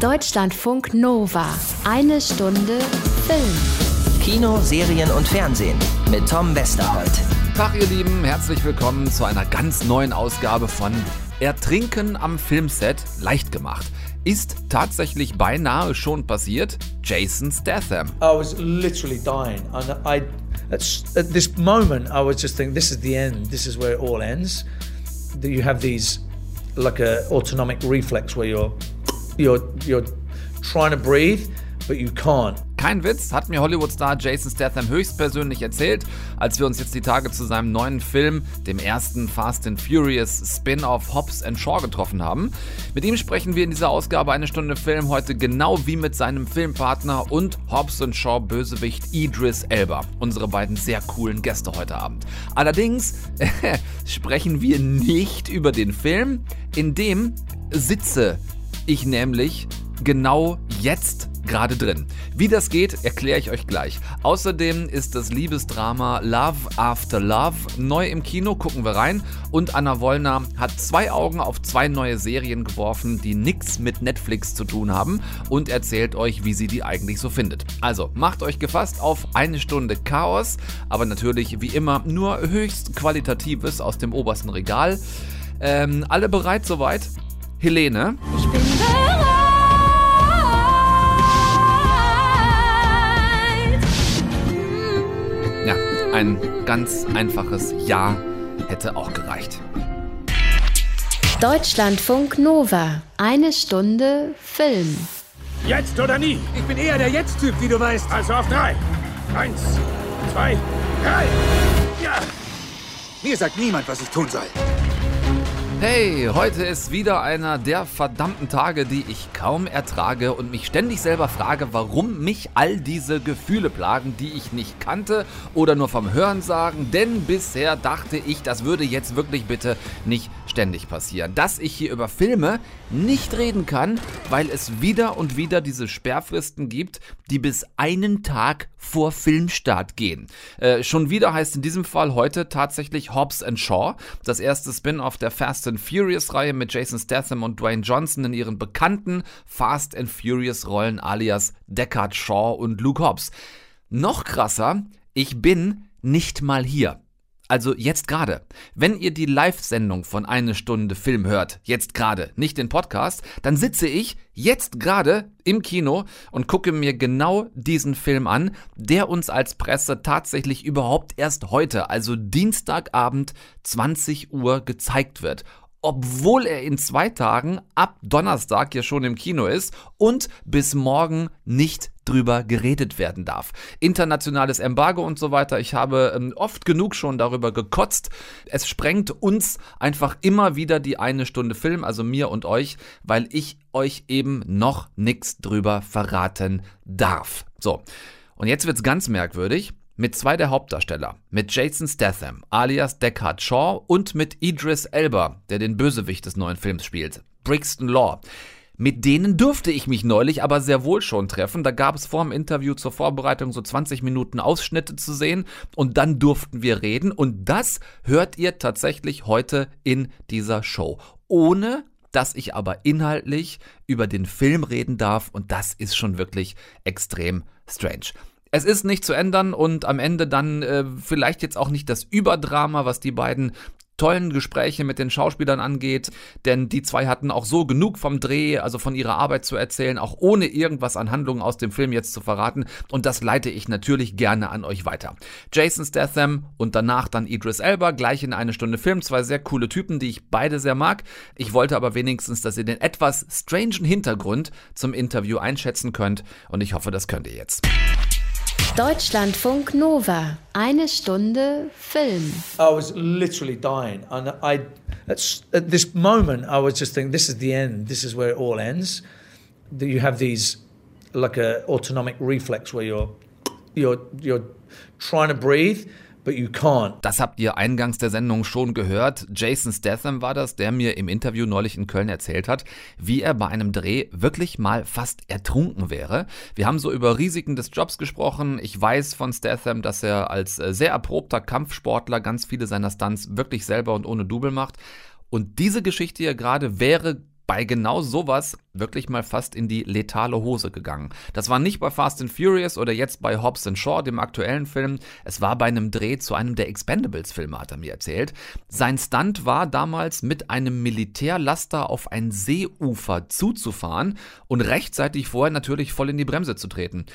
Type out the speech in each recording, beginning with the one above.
Deutschlandfunk Nova. Eine Stunde Film. Kino, Serien und Fernsehen mit Tom Westerholt. Tag, ihr Lieben, herzlich willkommen zu einer ganz neuen Ausgabe von Ertrinken am Filmset leicht gemacht. Ist tatsächlich beinahe schon passiert. Jason Statham. I was literally dying, and I, at, at this moment, I was just thinking, this is the end. This is where it all ends. You have these, like a autonomic reflex where you're, you're, you're trying to breathe, but you can't. Kein Witz, hat mir Hollywood-Star Jason Statham höchstpersönlich erzählt, als wir uns jetzt die Tage zu seinem neuen Film, dem ersten Fast and Furious Spin-off Hobbs and Shaw getroffen haben. Mit ihm sprechen wir in dieser Ausgabe eine Stunde Film heute genau wie mit seinem Filmpartner und Hobbs and Shaw Bösewicht Idris Elba, unsere beiden sehr coolen Gäste heute Abend. Allerdings sprechen wir nicht über den Film, in dem sitze ich nämlich genau jetzt gerade drin. Wie das geht, erkläre ich euch gleich. Außerdem ist das Liebesdrama Love After Love neu im Kino, gucken wir rein. Und Anna Wollner hat zwei Augen auf zwei neue Serien geworfen, die nichts mit Netflix zu tun haben und erzählt euch, wie sie die eigentlich so findet. Also macht euch gefasst auf eine Stunde Chaos, aber natürlich wie immer nur höchst qualitatives aus dem obersten Regal. Ähm, alle bereit soweit? Helene. Ich bin ein ganz einfaches Ja hätte auch gereicht. Deutschlandfunk Nova. Eine Stunde Film. Jetzt oder nie. Ich bin eher der Jetzt-Typ, wie du weißt. Also auf drei. Eins, zwei, drei. Ja. Mir sagt niemand, was ich tun soll. Hey, heute ist wieder einer der verdammten Tage, die ich kaum ertrage und mich ständig selber frage, warum mich all diese Gefühle plagen, die ich nicht kannte oder nur vom Hören sagen, denn bisher dachte ich, das würde jetzt wirklich bitte nicht ständig passieren. Dass ich hier über Filme nicht reden kann, weil es wieder und wieder diese Sperrfristen gibt, die bis einen Tag vor Filmstart gehen. Äh, schon wieder heißt in diesem Fall heute tatsächlich Hobbs and Shaw, das erste Spin-off der Fast and Furious Reihe mit Jason Statham und Dwayne Johnson in ihren bekannten Fast and Furious Rollen alias Deckard Shaw und Luke Hobbs. Noch krasser, ich bin nicht mal hier. Also jetzt gerade. Wenn ihr die Live-Sendung von eine Stunde Film hört, jetzt gerade, nicht den Podcast, dann sitze ich jetzt gerade im Kino und gucke mir genau diesen Film an, der uns als Presse tatsächlich überhaupt erst heute, also Dienstagabend 20 Uhr gezeigt wird obwohl er in zwei Tagen ab Donnerstag ja schon im Kino ist und bis morgen nicht drüber geredet werden darf. Internationales Embargo und so weiter. Ich habe ähm, oft genug schon darüber gekotzt. Es sprengt uns einfach immer wieder die eine Stunde Film, also mir und euch, weil ich euch eben noch nichts drüber verraten darf. So. Und jetzt wird's ganz merkwürdig mit zwei der Hauptdarsteller, mit Jason Statham alias Deckard Shaw und mit Idris Elba, der den Bösewicht des neuen Films spielt, Brixton Law. Mit denen durfte ich mich neulich aber sehr wohl schon treffen. Da gab es vor dem Interview zur Vorbereitung so 20 Minuten Ausschnitte zu sehen und dann durften wir reden und das hört ihr tatsächlich heute in dieser Show. Ohne dass ich aber inhaltlich über den Film reden darf und das ist schon wirklich extrem strange. Es ist nicht zu ändern und am Ende dann äh, vielleicht jetzt auch nicht das Überdrama, was die beiden tollen Gespräche mit den Schauspielern angeht, denn die zwei hatten auch so genug vom Dreh, also von ihrer Arbeit zu erzählen, auch ohne irgendwas an Handlungen aus dem Film jetzt zu verraten und das leite ich natürlich gerne an euch weiter. Jason Statham und danach dann Idris Elba, gleich in eine Stunde Film, zwei sehr coole Typen, die ich beide sehr mag. Ich wollte aber wenigstens, dass ihr den etwas strangen Hintergrund zum Interview einschätzen könnt und ich hoffe, das könnt ihr jetzt. Deutschlandfunk Nova. Eine Stunde Film. I was literally dying, and I, at, at this moment, I was just thinking, this is the end. This is where it all ends. You have these, like a autonomic reflex where you're, you're, you're trying to breathe. Das habt ihr eingangs der Sendung schon gehört. Jason Statham war das, der mir im Interview neulich in Köln erzählt hat, wie er bei einem Dreh wirklich mal fast ertrunken wäre. Wir haben so über Risiken des Jobs gesprochen. Ich weiß von Statham, dass er als äh, sehr erprobter Kampfsportler ganz viele seiner Stunts wirklich selber und ohne Double macht. Und diese Geschichte hier gerade wäre bei genau sowas wirklich mal fast in die letale Hose gegangen. Das war nicht bei Fast and Furious oder jetzt bei Hobbs and Shaw, dem aktuellen Film. Es war bei einem Dreh zu einem der Expendables-Filme, hat er mir erzählt. Sein Stunt war damals mit einem Militärlaster auf ein Seeufer zuzufahren und rechtzeitig vorher natürlich voll in die Bremse zu treten.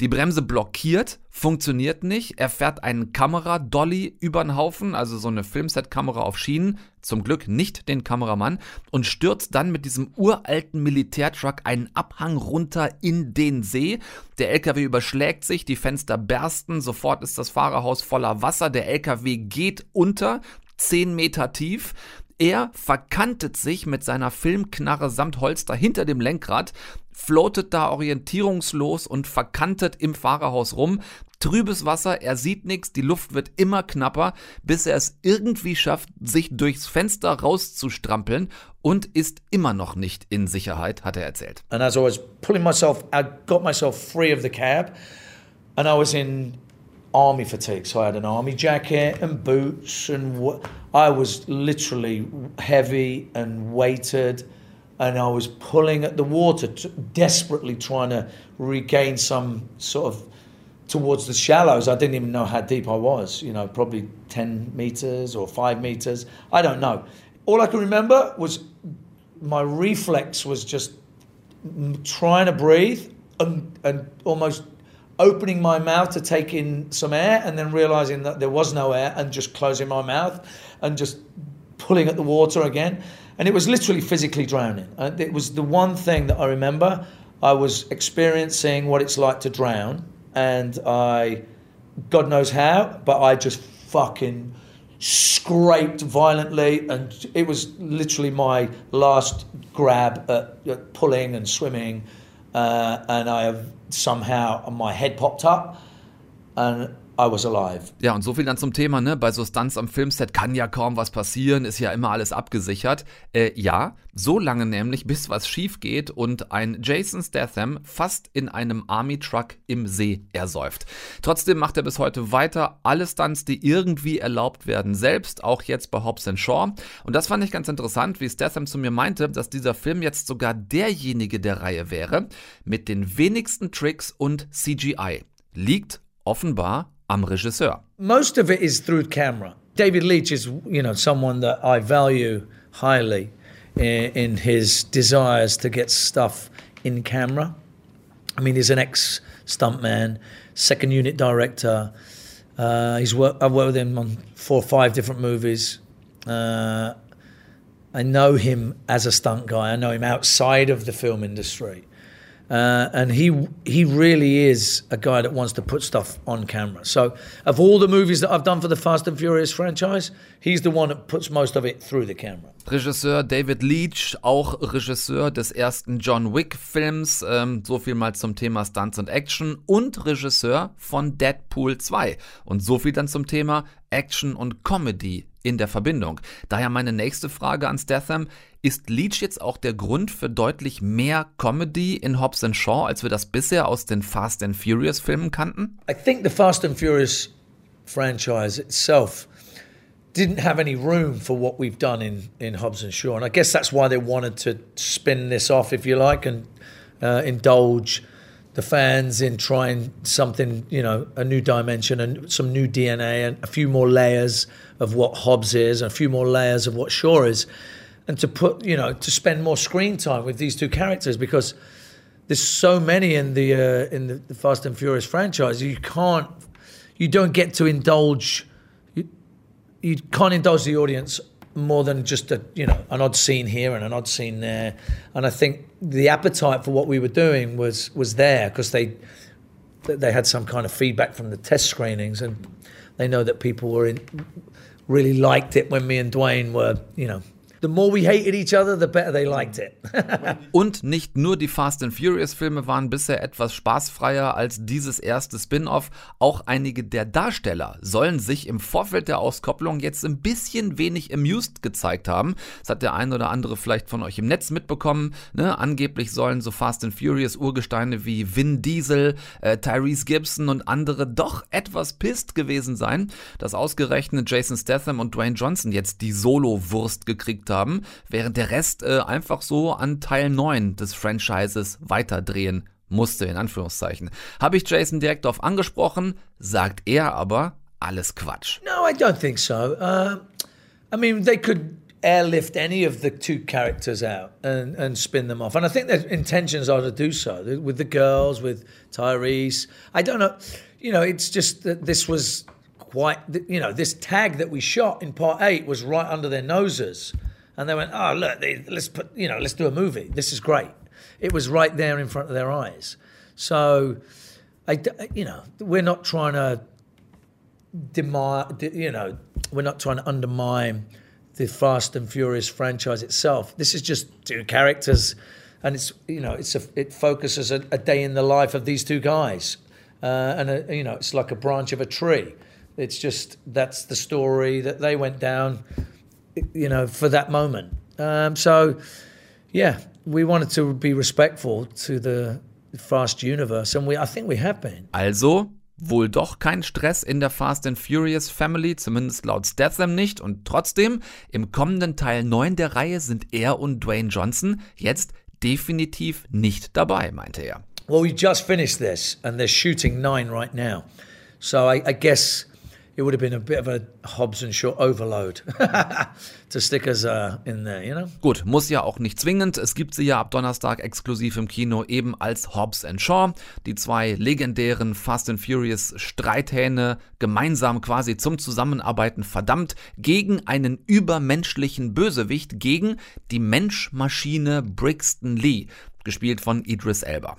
Die Bremse blockiert, funktioniert nicht. Er fährt einen Kameradolly über den Haufen, also so eine Filmset-Kamera auf Schienen, zum Glück nicht den Kameramann, und stürzt dann mit diesem uralten Militärtruck einen Abhang runter in den See. Der LKW überschlägt sich, die Fenster bersten, sofort ist das Fahrerhaus voller Wasser, der LKW geht unter, 10 Meter tief. Er verkantet sich mit seiner Filmknarre samt Holster hinter dem Lenkrad, floatet da orientierungslos und verkantet im Fahrerhaus rum. Trübes Wasser, er sieht nichts, die Luft wird immer knapper, bis er es irgendwie schafft, sich durchs Fenster rauszustrampeln und ist immer noch nicht in Sicherheit, hat er erzählt. And as I was pulling myself, I got myself free of the cab, and I was in army fatigue. So I had an army jacket and boots, and I was literally heavy and weighted. And I was pulling at the water, desperately trying to regain some sort of towards the shallows. I didn't even know how deep I was, you know, probably 10 meters or five meters. I don't know. All I can remember was my reflex was just trying to breathe and, and almost opening my mouth to take in some air and then realizing that there was no air and just closing my mouth and just pulling at the water again. And it was literally physically drowning. Uh, it was the one thing that I remember. I was experiencing what it's like to drown, and I, God knows how, but I just fucking scraped violently, and it was literally my last grab at, at pulling and swimming. Uh, and I have somehow my head popped up, and I was alive. Ja, und so viel dann zum Thema, ne? Bei so Stunts am Filmset kann ja kaum was passieren, ist ja immer alles abgesichert. Äh, ja, so lange nämlich, bis was schief geht und ein Jason Statham fast in einem Army-Truck im See ersäuft. Trotzdem macht er bis heute weiter alle Stunts, die irgendwie erlaubt werden, selbst, auch jetzt bei Hobbs Shaw. Und das fand ich ganz interessant, wie Statham zu mir meinte, dass dieser Film jetzt sogar derjenige der Reihe wäre, mit den wenigsten Tricks und CGI. Liegt offenbar am Regisseur. Most of it is through camera. David Leitch is, you know, someone that I value highly in, in his desires to get stuff in camera. I mean, he's an ex stuntman, second unit director. Uh, he's worked, I've worked with him on four or five different movies. Uh, I know him as a stunt guy. I know him outside of the film industry. Uh, and he he really is a guy that wants to put stuff on camera. So, of all the movies that I've done for the Fast and Furious franchise, he's the one that puts most of it through the camera. Regisseur David Leach, auch Regisseur des ersten John Wick-Films, ähm, so viel mal zum Thema Stunts und Action, und Regisseur von Deadpool 2. Und so viel dann zum Thema Action und Comedy in der Verbindung. Daher meine nächste Frage an Statham. Ist Leach jetzt auch der Grund für deutlich mehr Comedy in Hobbs Shaw, als wir das bisher aus den Fast and Furious Filmen kannten? I think the Fast and Furious franchise itself didn't have any room for what we've done in, in Hobbs and Shaw. And I guess that's why they wanted to spin this off, if you like, and uh, indulge the fans in trying something, you know, a new dimension and some new DNA and a few more layers of what Hobbs is and a few more layers of what Shaw is. And to put, you know, to spend more screen time with these two characters because there's so many in the uh, in the, the Fast and Furious franchise. You can't, you don't get to indulge, you, you can't indulge the audience more than just a you know an odd scene here and an odd scene there. And I think the appetite for what we were doing was was there because they they had some kind of feedback from the test screenings and they know that people were in really liked it when me and Dwayne were you know the more we hated each other, the better they liked it. Und nicht nur die Fast and Furious Filme waren bisher etwas spaßfreier als dieses erste Spin-off. Auch einige der Darsteller sollen sich im Vorfeld der Auskopplung jetzt ein bisschen wenig amused gezeigt haben. Das hat der ein oder andere vielleicht von euch im Netz mitbekommen. Ne? Angeblich sollen so Fast and Furious Urgesteine wie Vin Diesel, äh, Tyrese Gibson und andere doch etwas pisst gewesen sein, dass ausgerechnet Jason Statham und Dwayne Johnson jetzt die Solo-Wurst gekriegt haben, während der Rest äh, einfach so an Teil 9 des Franchises weiterdrehen musste, in Anführungszeichen. Habe ich Jason direkt darauf angesprochen, sagt er aber, alles Quatsch. No, I don't think so. Uh, I mean, they could airlift any of the two characters out and, and spin them off. And I think their intentions are to do so with the girls, with Tyrese. I don't know. You know, it's just that this was quite, you know, this tag that we shot in part eight was right under their noses. And they went, oh, look, they, let's put, you know, let's do a movie. This is great. It was right there in front of their eyes. So, I, you know, we're not trying to demi- you know, we're not trying to undermine the Fast and Furious franchise itself. This is just two characters, and it's you know, it's a, it focuses a, a day in the life of these two guys, uh, and a, you know, it's like a branch of a tree. It's just that's the story that they went down, you know, for that moment. Um, so, yeah, we wanted to be respectful to the Fast universe, and we I think we have been. Also wohl doch kein Stress in der Fast and Furious Family, zumindest laut Statham nicht. Und trotzdem, im kommenden Teil 9 der Reihe sind er und Dwayne Johnson jetzt definitiv nicht dabei, meinte er. Well, we just finished this and they're shooting 9 right now. So I, I guess it would have been a bit of a Hobbs and Shaw overload to stick us uh, in there, you know? Gut, muss ja auch nicht zwingend. Es gibt sie ja ab Donnerstag exklusiv im Kino eben als Hobbs and Shaw. Die zwei legendären Fast and Furious Streithähne gemeinsam quasi zum Zusammenarbeiten verdammt gegen einen übermenschlichen Bösewicht, gegen die Menschmaschine Brixton Lee, gespielt von Idris Elba.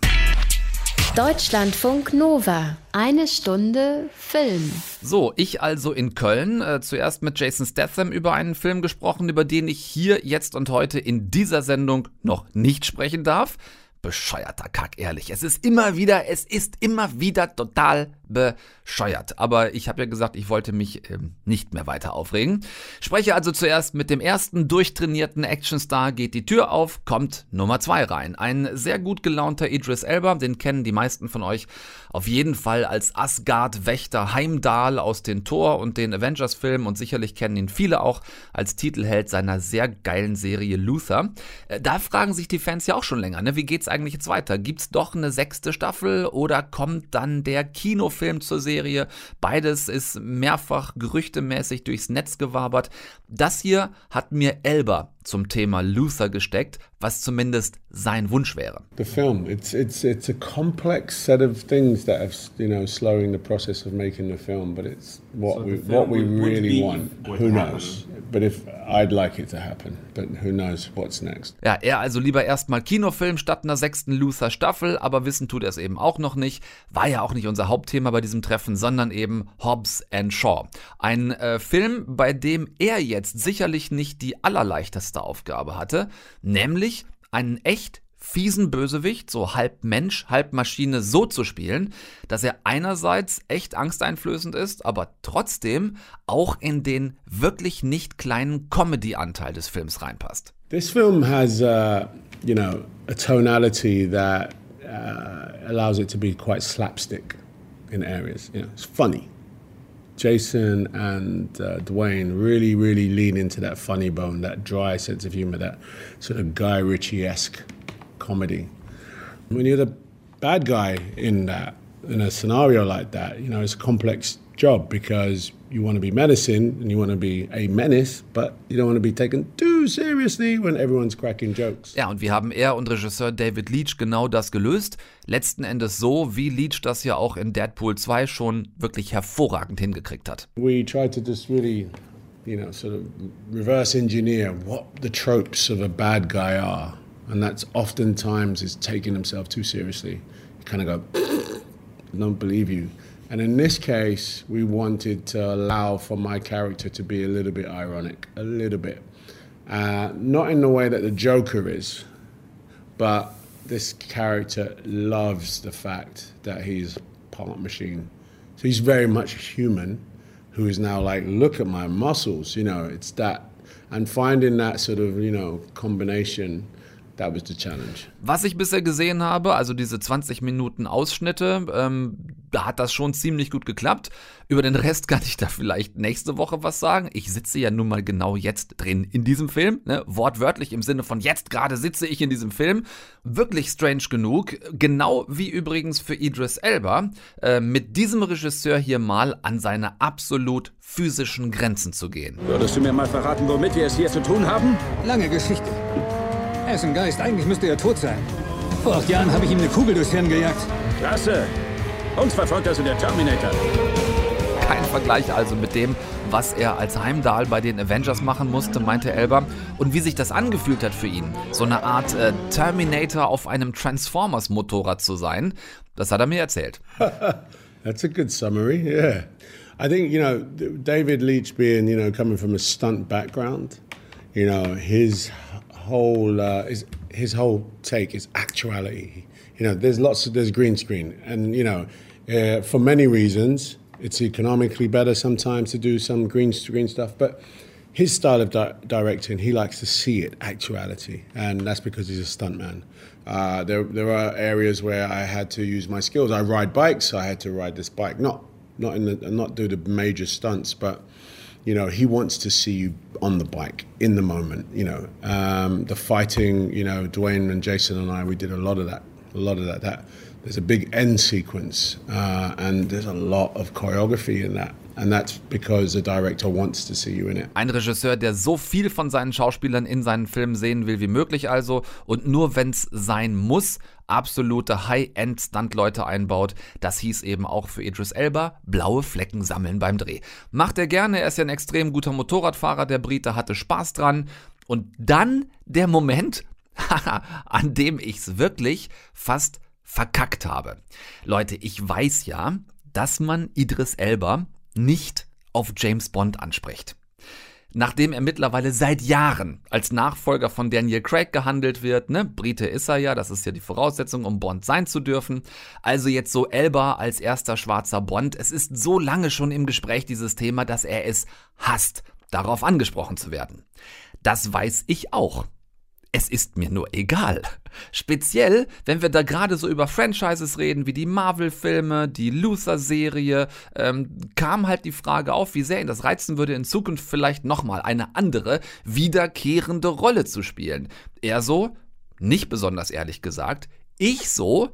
Deutschlandfunk Nova. Eine Stunde Film. So, ich also in Köln. Äh, zuerst mit Jason Statham über einen Film gesprochen, über den ich hier, jetzt und heute in dieser Sendung noch nicht sprechen darf bescheuerter Kack, ehrlich. Es ist immer wieder, es ist immer wieder total bescheuert. Aber ich habe ja gesagt, ich wollte mich ähm, nicht mehr weiter aufregen. Spreche also zuerst mit dem ersten durchtrainierten Actionstar, geht die Tür auf, kommt Nummer zwei rein. Ein sehr gut gelaunter Idris Elba, den kennen die meisten von euch auf jeden Fall als Asgard-Wächter Heimdall aus den Thor und den Avengers-Filmen und sicherlich kennen ihn viele auch als Titelheld seiner sehr geilen Serie Luther. Äh, da fragen sich die Fans ja auch schon länger, ne? wie geht's eigentlich jetzt weiter? Gibt's doch eine sechste Staffel oder kommt dann der Kinofilm zur Serie? Beides ist mehrfach gerüchtemäßig durchs Netz gewabert. Das hier hat mir Elba zum Thema Luther gesteckt, was zumindest sein Wunsch wäre. The film, it's it's it's a complex set of things that have you know slowing the process of making the film, but it's what so we what we really want. Who knows? But if I'd like it to happen, but who knows what's next. Ja, er also lieber erstmal Kinofilm statt einer sechsten Luther Staffel, aber wissen tut er es eben auch noch nicht. War ja auch nicht unser Hauptthema bei diesem Treffen, sondern eben Hobbs and Shaw. Ein äh, Film, bei dem er jetzt sicherlich nicht die allerleichteste Aufgabe hatte, nämlich einen echt fiesen Bösewicht, so halb Mensch, halb Maschine, so zu spielen, dass er einerseits echt angsteinflößend ist, aber trotzdem auch in den wirklich nicht kleinen Comedy-Anteil des Films reinpasst. This film has, uh, you know, a tonality that uh, allows it to be quite slapstick in areas. You know, it's funny. Jason and uh, Dwayne really, really lean into that funny bone, that dry sense of humor, that sort of Guy Ritchie esque comedy. When you're the bad guy in that, in a scenario like that, you know, it's a complex job because you want to be menacing and you want to be a menace, but you don't want to be taken too seriously when everyone's cracking jokes. Ja, und wie haben er und Regisseur David Leach genau das gelöst? Letzten Endes so, wie Leach das ja auch in Deadpool 2 schon wirklich hervorragend hingekriegt hat. We tried to just really, you know, sort of reverse engineer what the tropes of a bad guy are. And that's oftentimes is taking himself too seriously. You kind of go, I don't believe you. And in this case, we wanted to allow for my character to be a little bit ironic, a little bit. Uh, not in the way that the Joker is, but this character loves the fact that he's part machine. So he's very much human who is now like, look at my muscles, you know, it's that. And finding that sort of, you know, combination that was the challenge. Was ich bisher gesehen habe, also diese 20 Minuten Ausschnitte, ähm, da hat das schon ziemlich gut geklappt. Über den Rest kann ich da vielleicht nächste Woche was sagen. Ich sitze ja nun mal genau jetzt drin in diesem Film, ne? wortwörtlich im Sinne von jetzt gerade sitze ich in diesem Film. Wirklich strange genug, genau wie übrigens für Idris Elba, äh, mit diesem Regisseur hier mal an seine absolut physischen Grenzen zu gehen. Würdest du mir mal verraten, womit wir es hier zu tun haben? Lange Geschichte. Er ist ein Geist. Eigentlich müsste er tot sein. Vor acht Jahren habe ich ihm eine Kugel durchs Hirn gejagt. Klasse. Uns verfolgt also der Terminator. Kein Vergleich also mit dem, was er als Heimdall bei den Avengers machen musste, meinte Elba. Und wie sich das angefühlt hat für ihn, so eine Art äh, Terminator auf einem Transformers-Motorrad zu sein, das hat er mir erzählt. That's a good summary, yeah. I think, you know, David Leach being, you know, coming from a stunt background, you know, his whole, uh, his, his whole take is actuality. You know, there's lots of, there's green screen. And, you know, uh, for many reasons, it's economically better sometimes to do some green screen stuff, but his style of di- directing, he likes to see it actuality, and that's because he's a stuntman. Uh, there, there are areas where I had to use my skills. I ride bikes, so I had to ride this bike, not not in the, not do the major stunts, but you know he wants to see you on the bike in the moment. You know um, the fighting. You know Dwayne and Jason and I, we did a lot of that, a lot of that. That there's a big end sequence, uh, and there's a lot of choreography in that. Ein Regisseur, der so viel von seinen Schauspielern in seinen Filmen sehen will wie möglich also und nur wenn's sein muss, absolute High-End-Stunt-Leute einbaut. Das hieß eben auch für Idris Elba blaue Flecken sammeln beim Dreh. Macht er gerne, er ist ja ein extrem guter Motorradfahrer, der Brite hatte Spaß dran. Und dann der Moment, an dem ich's wirklich fast verkackt habe. Leute, ich weiß ja, dass man Idris Elba nicht auf James Bond anspricht. Nachdem er mittlerweile seit Jahren als Nachfolger von Daniel Craig gehandelt wird, ne, Brite ist er ja, das ist ja die Voraussetzung, um Bond sein zu dürfen. Also jetzt so Elba als erster schwarzer Bond. Es ist so lange schon im Gespräch dieses Thema, dass er es hasst, darauf angesprochen zu werden. Das weiß ich auch. Es ist mir nur egal. Speziell, wenn wir da gerade so über Franchises reden, wie die Marvel-Filme, die Luther-Serie, ähm, kam halt die Frage auf, wie sehr ihn das reizen würde, in Zukunft vielleicht nochmal eine andere, wiederkehrende Rolle zu spielen. Er so, nicht besonders ehrlich gesagt, ich so,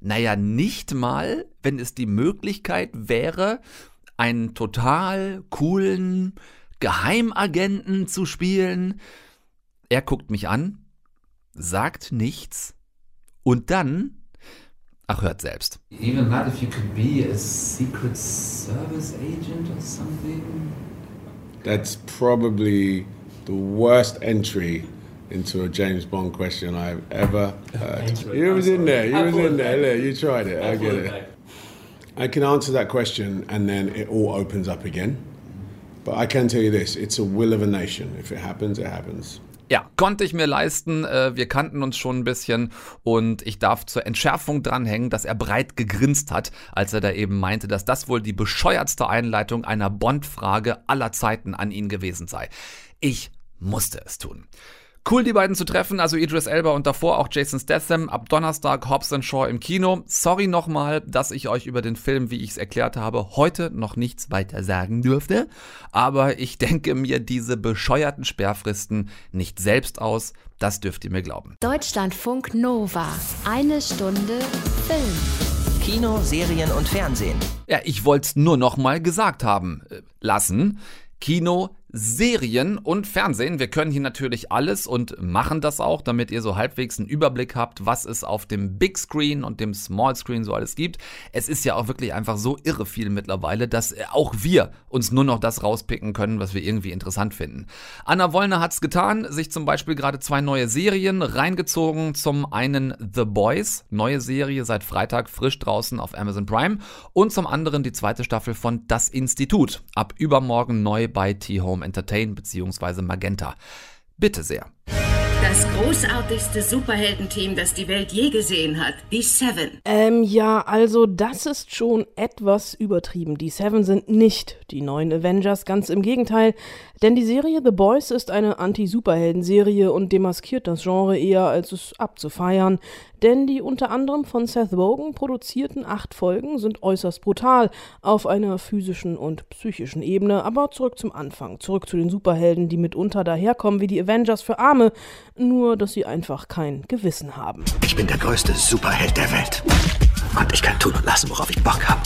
naja, nicht mal, wenn es die Möglichkeit wäre, einen total coolen Geheimagenten zu spielen, er guckt mich an, sagt nichts und dann, ach hört selbst. Even not if you could be a Secret Service agent or something. That's probably the worst entry into a James Bond question I've ever heard. You was in there. You was in there. Look, you tried it. I get it. I can answer that question and then it all opens up again. But I can tell you this it's a will of a nation. If it happens, it happens. Ja, konnte ich mir leisten. Äh, wir kannten uns schon ein bisschen und ich darf zur Entschärfung dranhängen, dass er breit gegrinst hat, als er da eben meinte, dass das wohl die bescheuertste Einleitung einer Bond-Frage aller Zeiten an ihn gewesen sei. Ich musste es tun. Cool, die beiden zu treffen, also Idris Elba und davor auch Jason Statham, ab Donnerstag Hobbs Shaw im Kino. Sorry nochmal, dass ich euch über den Film, wie ich es erklärt habe, heute noch nichts weiter sagen dürfte, aber ich denke mir diese bescheuerten Sperrfristen nicht selbst aus, das dürft ihr mir glauben. Deutschlandfunk Nova. Eine Stunde Film. Kino, Serien und Fernsehen. Ja, ich wollte es nur noch mal gesagt haben äh, lassen. Kino, Serien und Fernsehen. Wir können hier natürlich alles und machen das auch, damit ihr so halbwegs einen Überblick habt, was es auf dem Big Screen und dem Small Screen so alles gibt. Es ist ja auch wirklich einfach so irre viel mittlerweile, dass auch wir uns nur noch das rauspicken können, was wir irgendwie interessant finden. Anna Wollner hat's getan, sich zum Beispiel gerade zwei neue Serien reingezogen. Zum einen The Boys, neue Serie seit Freitag frisch draußen auf Amazon Prime und zum anderen die zweite Staffel von Das Institut, ab übermorgen neu bei T-Home Entertain bzw. Magenta. Bitte sehr. Das großartigste Superheldenteam, das die Welt je gesehen hat, die Seven. Ähm, ja, also das ist schon etwas übertrieben. Die Seven sind nicht die neuen Avengers, ganz im Gegenteil. Denn die Serie The Boys ist eine Anti-Superhelden-Serie und demaskiert das Genre eher, als es abzufeiern. Denn die unter anderem von Seth Rogen produzierten acht Folgen sind äußerst brutal auf einer physischen und psychischen Ebene. Aber zurück zum Anfang, zurück zu den Superhelden, die mitunter daherkommen wie die Avengers für Arme, nur dass sie einfach kein Gewissen haben. Ich bin der größte Superheld der Welt. Und ich kann tun und lassen, worauf ich Bock habe.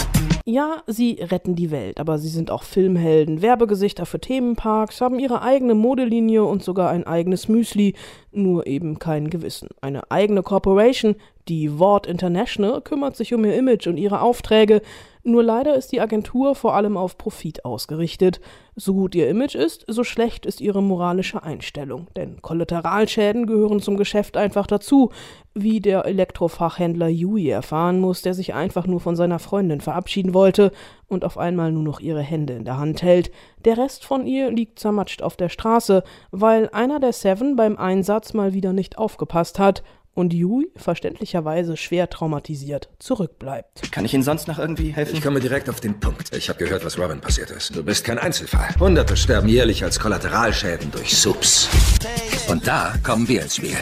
Ja, sie retten die Welt, aber sie sind auch Filmhelden, Werbegesichter für Themenparks, haben ihre eigene Modelinie und sogar ein eigenes Müsli, nur eben kein Gewissen. Eine eigene Corporation, die Ward International, kümmert sich um ihr Image und ihre Aufträge, nur leider ist die Agentur vor allem auf Profit ausgerichtet. So gut ihr Image ist, so schlecht ist ihre moralische Einstellung. Denn Kollateralschäden gehören zum Geschäft einfach dazu, wie der Elektrofachhändler Yui erfahren muss, der sich einfach nur von seiner Freundin verabschieden wollte und auf einmal nur noch ihre Hände in der Hand hält. Der Rest von ihr liegt zermatscht auf der Straße, weil einer der Seven beim Einsatz mal wieder nicht aufgepasst hat und Yui, verständlicherweise schwer traumatisiert, zurückbleibt. Kann ich Ihnen sonst noch irgendwie helfen? Ich komme direkt auf den Punkt. Ich habe gehört, was Robin passiert ist. Du bist kein Einzelfall. Hunderte sterben jährlich als Kollateralschäden durch Subs. Und da kommen wir ins Spiel.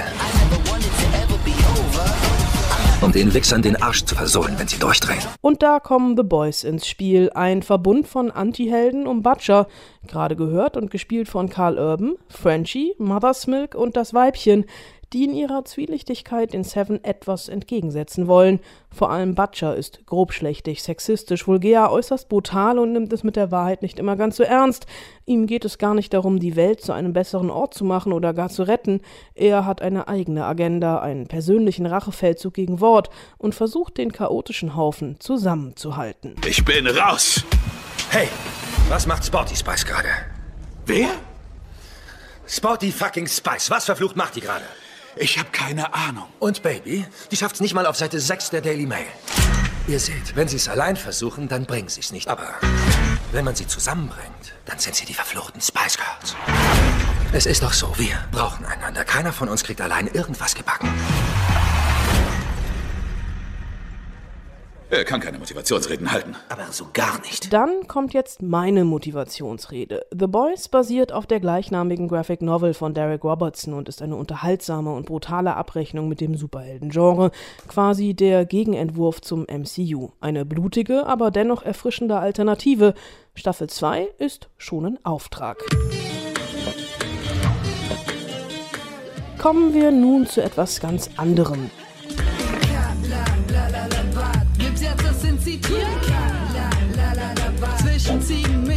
Um den Wichsern den Arsch zu versohlen, wenn sie durchdrehen. Und da kommen The Boys ins Spiel, ein Verbund von Antihelden um Butcher, gerade gehört und gespielt von Carl Urban, Frenchie, Mother's Milk und das Weibchen, die in ihrer Zwielichtigkeit den Seven etwas entgegensetzen wollen. Vor allem Butcher ist grobschlächtig, sexistisch, vulgär, äußerst brutal und nimmt es mit der Wahrheit nicht immer ganz so ernst. Ihm geht es gar nicht darum, die Welt zu einem besseren Ort zu machen oder gar zu retten. Er hat eine eigene Agenda, einen persönlichen Rachefeldzug gegen Wort und versucht, den chaotischen Haufen zusammenzuhalten. Ich bin raus! Hey, was macht Sporty Spice gerade? Wer? Sporty fucking Spice. Was verflucht macht die gerade? Ich habe keine Ahnung. Und Baby, die schafft's nicht mal auf Seite 6 der Daily Mail. Ihr seht, wenn sie es allein versuchen, dann bringen sie es nicht. Aber wenn man sie zusammenbringt, dann sind sie die verfluchten Spice Girls. Es ist doch so, wir brauchen einander. Keiner von uns kriegt allein irgendwas gebacken. Er kann keine Motivationsreden halten. Aber so gar nicht. Dann kommt jetzt meine Motivationsrede. The Boys basiert auf der gleichnamigen Graphic Novel von Derek Robertson und ist eine unterhaltsame und brutale Abrechnung mit dem Superhelden-Genre, quasi der Gegenentwurf zum MCU. Eine blutige, aber dennoch erfrischende Alternative. Staffel 2 ist schon ein Auftrag. Kommen wir nun zu etwas ganz anderem. Jetzt das Institut?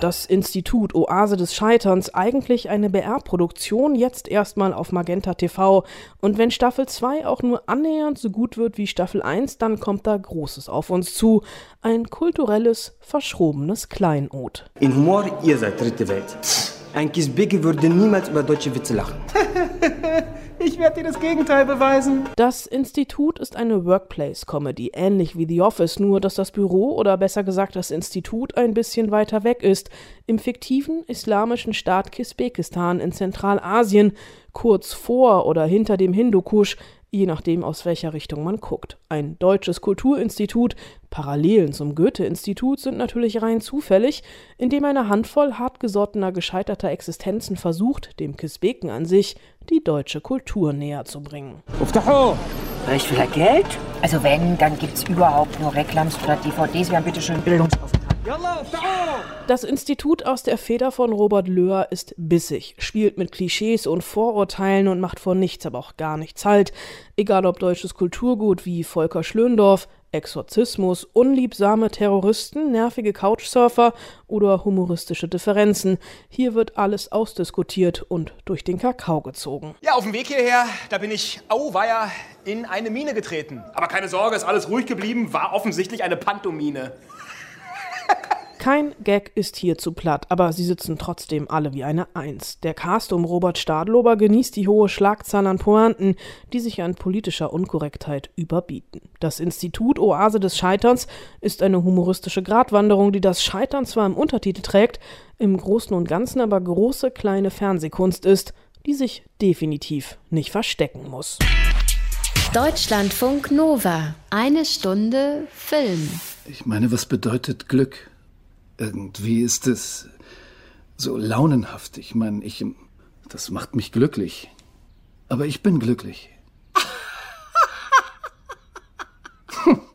Das Institut Oase des Scheiterns, eigentlich eine BR-Produktion, jetzt erstmal auf Magenta TV. Und wenn Staffel 2 auch nur annähernd so gut wird wie Staffel 1, dann kommt da Großes auf uns zu. Ein kulturelles, verschrobenes Kleinod. In Humor, ihr seid dritte Welt. Ein Kisbeke würde niemals über deutsche Witze lachen. Ich werde dir das Gegenteil beweisen. Das Institut ist eine Workplace-Comedy, ähnlich wie The Office, nur dass das Büro oder besser gesagt das Institut ein bisschen weiter weg ist, im fiktiven islamischen Staat Kisbekistan in Zentralasien, kurz vor oder hinter dem Hindukusch, je nachdem aus welcher Richtung man guckt. Ein deutsches Kulturinstitut, Parallelen zum Goethe-Institut sind natürlich rein zufällig, indem eine Handvoll hartgesottener, gescheiterter Existenzen versucht, dem Kisbeken an sich die deutsche Kultur näher zu bringen. Reicht wieder Geld? Also wenn, dann gibt's überhaupt nur Reklams oder DVDs. Wir haben bitte schön. Das Institut aus der Feder von Robert Löhr ist bissig, spielt mit Klischees und Vorurteilen und macht vor nichts, aber auch gar nichts halt. Egal ob deutsches Kulturgut wie Volker Schlöndorff, Exorzismus, unliebsame Terroristen, nervige Couchsurfer oder humoristische Differenzen. Hier wird alles ausdiskutiert und durch den Kakao gezogen. Ja, auf dem Weg hierher, da bin ich, auweia, in eine Mine getreten. Aber keine Sorge, ist alles ruhig geblieben, war offensichtlich eine Pantomine. Kein Gag ist hier zu platt, aber sie sitzen trotzdem alle wie eine Eins. Der Cast um Robert Stadlober genießt die hohe Schlagzahl an Pointen, die sich an politischer Unkorrektheit überbieten. Das Institut Oase des Scheiterns ist eine humoristische Gratwanderung, die das Scheitern zwar im Untertitel trägt, im Großen und Ganzen aber große kleine Fernsehkunst ist, die sich definitiv nicht verstecken muss. Deutschlandfunk Nova. Eine Stunde Film. Ich meine, was bedeutet Glück? Irgendwie ist es so launenhaft. Ich meine, ich. Das macht mich glücklich. Aber ich bin glücklich.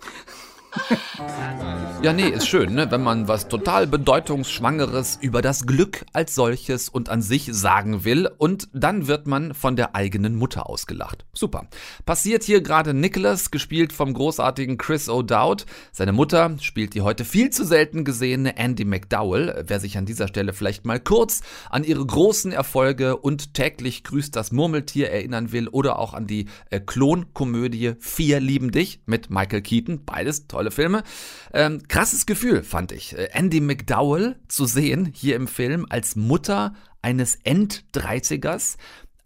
Ja, nee, ist schön, ne? wenn man was total Bedeutungsschwangeres über das Glück als solches und an sich sagen will und dann wird man von der eigenen Mutter ausgelacht. Super. Passiert hier gerade Nicholas, gespielt vom großartigen Chris O'Dowd. Seine Mutter spielt die heute viel zu selten gesehene Andy McDowell. Wer sich an dieser Stelle vielleicht mal kurz an ihre großen Erfolge und täglich grüßt das Murmeltier erinnern will oder auch an die äh, Klonkomödie Vier lieben dich mit Michael Keaton. Beides tolle Filme. Ähm, krasses Gefühl, fand ich. Äh, Andy McDowell zu sehen hier im Film als Mutter eines End-30ers.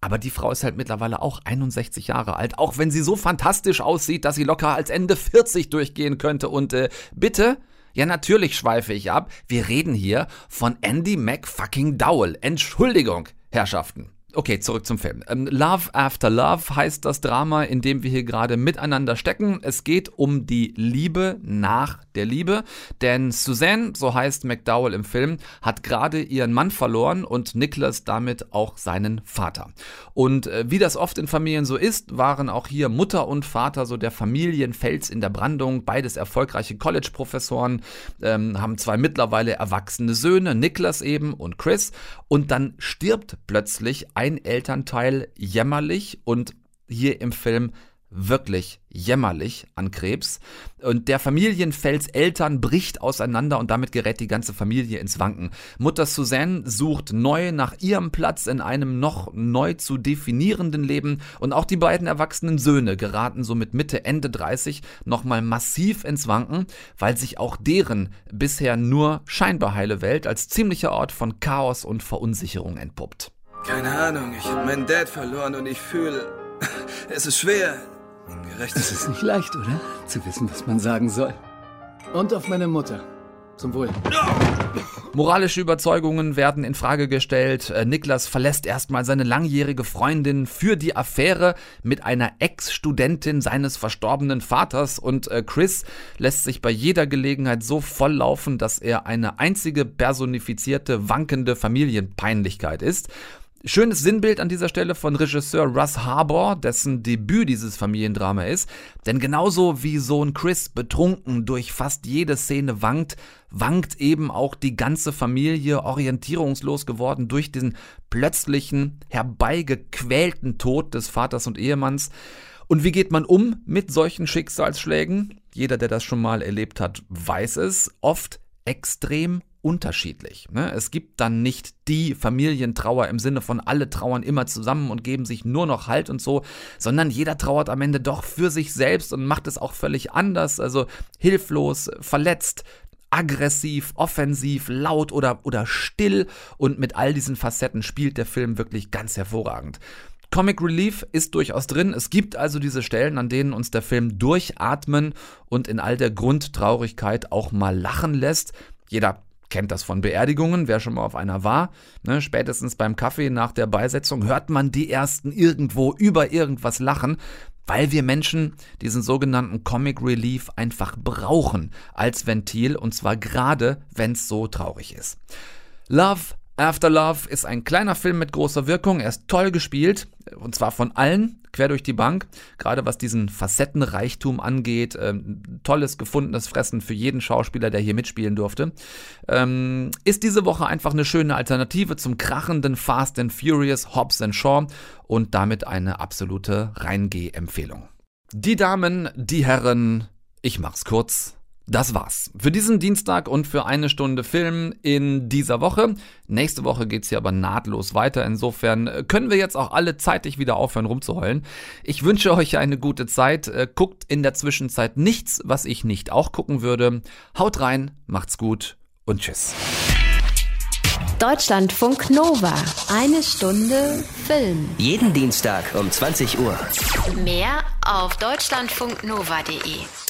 Aber die Frau ist halt mittlerweile auch 61 Jahre alt, auch wenn sie so fantastisch aussieht, dass sie locker als Ende 40 durchgehen könnte. Und äh, bitte, ja natürlich schweife ich ab, wir reden hier von Andy McFucking Dowell. Entschuldigung, Herrschaften. Okay, zurück zum Film. Ähm, Love After Love heißt das Drama, in dem wir hier gerade miteinander stecken. Es geht um die Liebe nach der Liebe, denn Suzanne, so heißt McDowell im Film, hat gerade ihren Mann verloren und Nicholas damit auch seinen Vater. Und äh, wie das oft in Familien so ist, waren auch hier Mutter und Vater so der Familienfels in der Brandung. Beides erfolgreiche College-Professoren, ähm, haben zwei mittlerweile erwachsene Söhne, Nicholas eben und Chris. Und dann stirbt plötzlich ein Elternteil jämmerlich und hier im Film wirklich jämmerlich an Krebs. Und der Familienfels Eltern bricht auseinander und damit gerät die ganze Familie ins Wanken. Mutter Suzanne sucht neu nach ihrem Platz in einem noch neu zu definierenden Leben und auch die beiden erwachsenen Söhne geraten so mit Mitte, Ende 30 nochmal massiv ins Wanken, weil sich auch deren bisher nur scheinbar heile Welt als ziemlicher Ort von Chaos und Verunsicherung entpuppt. Keine Ahnung, ich habe meinen Dad verloren und ich fühle, es ist schwer, ihm gerecht Es ist nicht leicht, oder? Zu wissen, was man sagen soll. Und auf meine Mutter. Zum Wohl. Moralische Überzeugungen werden in Frage gestellt. Äh, Niklas verlässt erstmal seine langjährige Freundin für die Affäre mit einer Ex-Studentin seines verstorbenen Vaters und äh, Chris lässt sich bei jeder Gelegenheit so volllaufen, dass er eine einzige personifizierte, wankende Familienpeinlichkeit ist. Schönes Sinnbild an dieser Stelle von Regisseur Russ Harbour, dessen Debüt dieses Familiendrama ist. Denn genauso wie Sohn Chris betrunken durch fast jede Szene wankt, wankt eben auch die ganze Familie orientierungslos geworden durch diesen plötzlichen, herbeigequälten Tod des Vaters und Ehemanns. Und wie geht man um mit solchen Schicksalsschlägen? Jeder, der das schon mal erlebt hat, weiß es. Oft extrem unterschiedlich. Ne? Es gibt dann nicht die Familientrauer im Sinne von alle trauern immer zusammen und geben sich nur noch Halt und so, sondern jeder trauert am Ende doch für sich selbst und macht es auch völlig anders, also hilflos, verletzt, aggressiv, offensiv, laut oder, oder still und mit all diesen Facetten spielt der Film wirklich ganz hervorragend. Comic Relief ist durchaus drin. Es gibt also diese Stellen, an denen uns der Film durchatmen und in all der Grundtraurigkeit auch mal lachen lässt. Jeder kennt das von Beerdigungen, wer schon mal auf einer war. Ne, spätestens beim Kaffee nach der Beisetzung hört man die ersten irgendwo über irgendwas lachen, weil wir Menschen diesen sogenannten Comic Relief einfach brauchen als Ventil und zwar gerade, wenn es so traurig ist. Love After Love ist ein kleiner Film mit großer Wirkung. Er ist toll gespielt und zwar von allen quer durch die Bank. Gerade was diesen Facettenreichtum angeht, ähm, tolles gefundenes Fressen für jeden Schauspieler, der hier mitspielen durfte. Ähm, ist diese Woche einfach eine schöne Alternative zum krachenden Fast and Furious Hobbs and Shaw und damit eine absolute Reingeh-Empfehlung. Die Damen, die Herren, ich mach's kurz. Das war's für diesen Dienstag und für eine Stunde Film in dieser Woche. Nächste Woche geht's hier aber nahtlos weiter. Insofern können wir jetzt auch alle zeitig wieder aufhören rumzuheulen. Ich wünsche euch eine gute Zeit. Äh, guckt in der Zwischenzeit nichts, was ich nicht auch gucken würde. Haut rein, macht's gut und tschüss. Deutschlandfunk Nova. Eine Stunde Film. Jeden Dienstag um 20 Uhr. Mehr auf deutschlandfunknova.de.